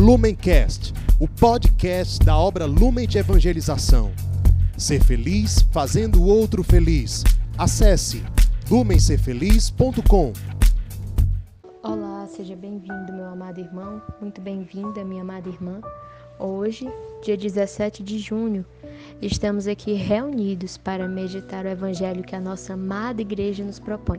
Lumencast, o podcast da obra Lumen de Evangelização. Ser feliz fazendo o outro feliz. Acesse lumencerfeliz.com. Olá, seja bem-vindo, meu amado irmão, muito bem-vinda, minha amada irmã. Hoje, dia 17 de junho, estamos aqui reunidos para meditar o evangelho que a nossa amada igreja nos propõe.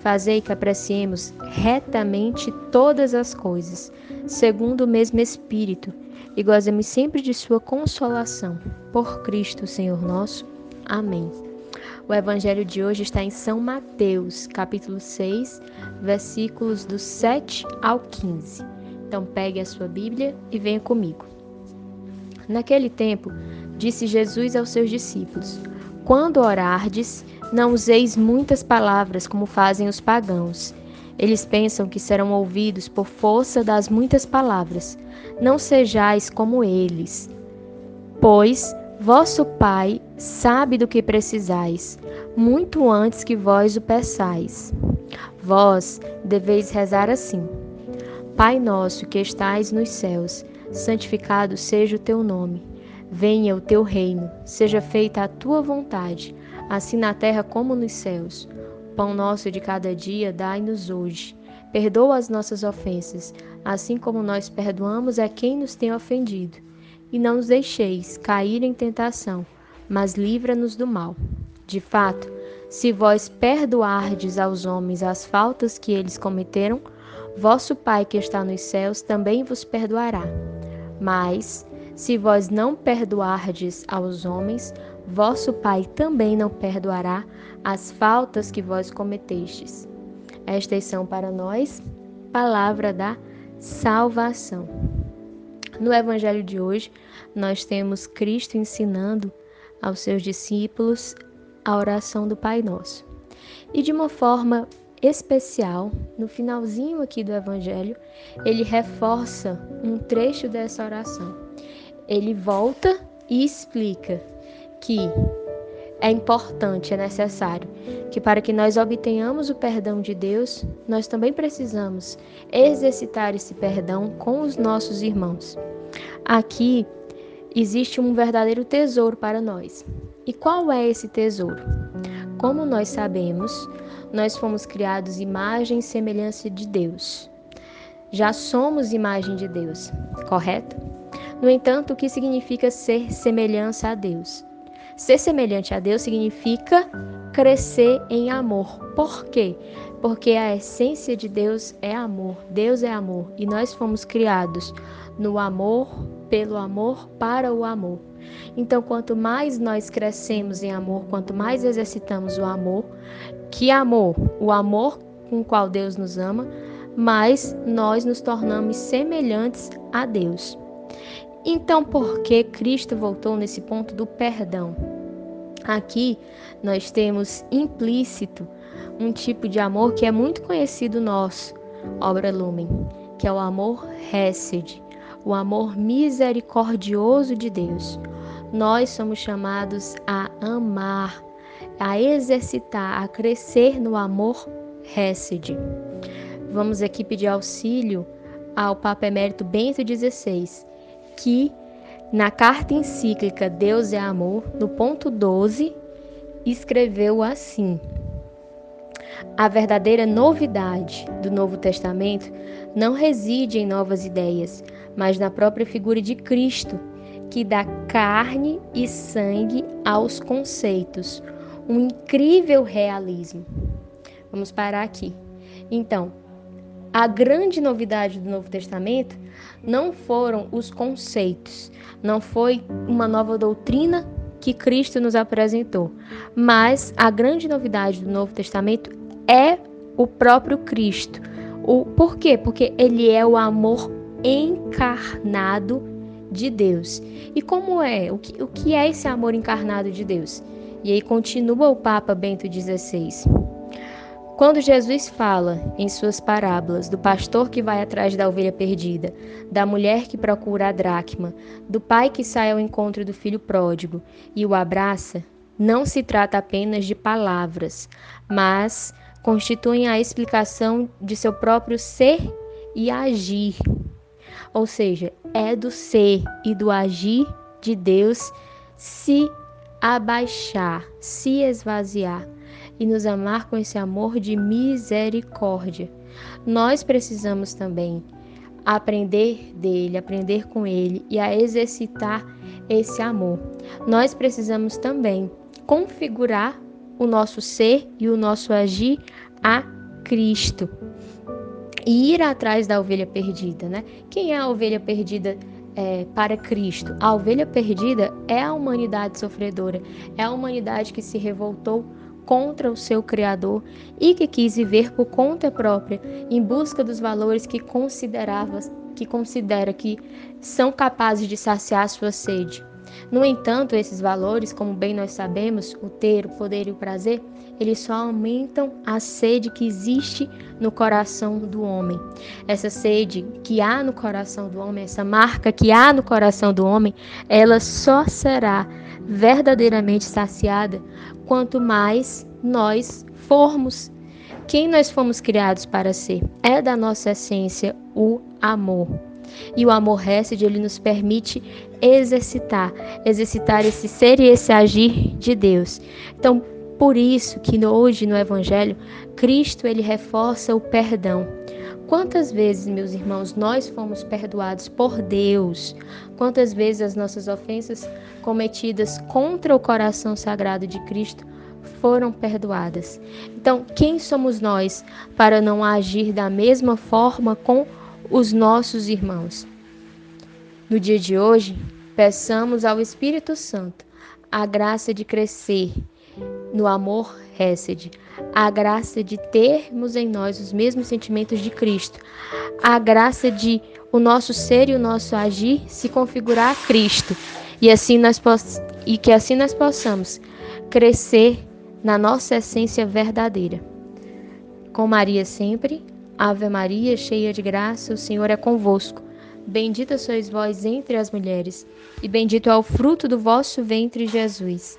Fazei que apreciemos retamente todas as coisas, segundo o mesmo Espírito, e gozemos sempre de Sua consolação. Por Cristo, Senhor nosso. Amém. O evangelho de hoje está em São Mateus, capítulo 6, versículos do 7 ao 15. Então pegue a sua Bíblia e venha comigo. Naquele tempo, disse Jesus aos seus discípulos: Quando orardes, não useis muitas palavras como fazem os pagãos. Eles pensam que serão ouvidos por força das muitas palavras. Não sejais como eles. Pois vosso Pai sabe do que precisais, muito antes que vós o peçais. Vós deveis rezar assim: Pai nosso que estais nos céus, santificado seja o teu nome. Venha o teu reino, seja feita a tua vontade assim na terra como nos céus. Pão nosso de cada dia dai-nos hoje. Perdoa as nossas ofensas, assim como nós perdoamos a quem nos tem ofendido. E não nos deixeis cair em tentação, mas livra-nos do mal. De fato, se vós perdoardes aos homens as faltas que eles cometeram, vosso Pai que está nos céus também vos perdoará. Mas, se vós não perdoardes aos homens, vosso Pai também não perdoará as faltas que vós cometestes. Estas são para nós palavra da salvação. No evangelho de hoje, nós temos Cristo ensinando aos seus discípulos a oração do Pai Nosso. E de uma forma especial, no finalzinho aqui do evangelho, ele reforça um trecho dessa oração. Ele volta e explica que é importante, é necessário que para que nós obtenhamos o perdão de Deus, nós também precisamos exercitar esse perdão com os nossos irmãos. Aqui existe um verdadeiro tesouro para nós. E qual é esse tesouro? Como nós sabemos, nós fomos criados imagem e semelhança de Deus. Já somos imagem de Deus, correto? No entanto, o que significa ser semelhança a Deus? Ser semelhante a Deus significa crescer em amor. Por quê? Porque a essência de Deus é amor. Deus é amor e nós fomos criados no amor, pelo amor, para o amor. Então, quanto mais nós crescemos em amor, quanto mais exercitamos o amor, que amor? O amor com o qual Deus nos ama, mais nós nos tornamos semelhantes a Deus. Então, por que Cristo voltou nesse ponto do perdão? Aqui nós temos implícito um tipo de amor que é muito conhecido nosso, obra Lumen, que é o amor Hesed, o amor misericordioso de Deus. Nós somos chamados a amar, a exercitar, a crescer no amor Hesed. Vamos aqui pedir auxílio ao Papa Emérito Bento XVI, que na carta encíclica Deus é Amor, no ponto 12, escreveu assim: A verdadeira novidade do Novo Testamento não reside em novas ideias, mas na própria figura de Cristo, que dá carne e sangue aos conceitos, um incrível realismo. Vamos parar aqui. Então, a grande novidade do Novo Testamento não foram os conceitos, não foi uma nova doutrina que Cristo nos apresentou, mas a grande novidade do Novo Testamento é o próprio Cristo. O por quê? Porque ele é o amor encarnado de Deus. E como é? O que, o que é esse amor encarnado de Deus? E aí continua o Papa Bento XVI. Quando Jesus fala em suas parábolas do pastor que vai atrás da ovelha perdida, da mulher que procura a dracma, do pai que sai ao encontro do filho pródigo e o abraça, não se trata apenas de palavras, mas constituem a explicação de seu próprio ser e agir. Ou seja, é do ser e do agir de Deus se abaixar, se esvaziar e nos amar com esse amor de misericórdia. Nós precisamos também aprender dele, aprender com ele e a exercitar esse amor. Nós precisamos também configurar o nosso ser e o nosso agir a Cristo. E ir atrás da ovelha perdida, né? Quem é a ovelha perdida é, para Cristo? A ovelha perdida é a humanidade sofredora, é a humanidade que se revoltou contra o seu Criador e que quis viver por conta própria, em busca dos valores que considerava, que considera que são capazes de saciar sua sede. No entanto, esses valores, como bem nós sabemos, o ter, o poder e o prazer, eles só aumentam a sede que existe no coração do homem. Essa sede que há no coração do homem, essa marca que há no coração do homem, ela só será verdadeiramente saciada quanto mais nós formos quem nós fomos criados para ser. É da nossa essência o amor. E o amor Hesed, ele nos permite exercitar, exercitar esse ser e esse agir de Deus. Então, por isso que hoje no evangelho, Cristo ele reforça o perdão. Quantas vezes, meus irmãos, nós fomos perdoados por Deus? Quantas vezes as nossas ofensas cometidas contra o coração sagrado de Cristo foram perdoadas? Então, quem somos nós para não agir da mesma forma com os nossos irmãos? No dia de hoje, peçamos ao Espírito Santo a graça de crescer no amor Hesed, a graça de termos em nós os mesmos sentimentos de Cristo, a graça de o nosso ser e o nosso agir se configurar a Cristo, e assim nós e que assim nós possamos crescer na nossa essência verdadeira. Com Maria sempre, Ave Maria, cheia de graça, o Senhor é convosco. Bendita sois vós entre as mulheres, e bendito é o fruto do vosso ventre, Jesus.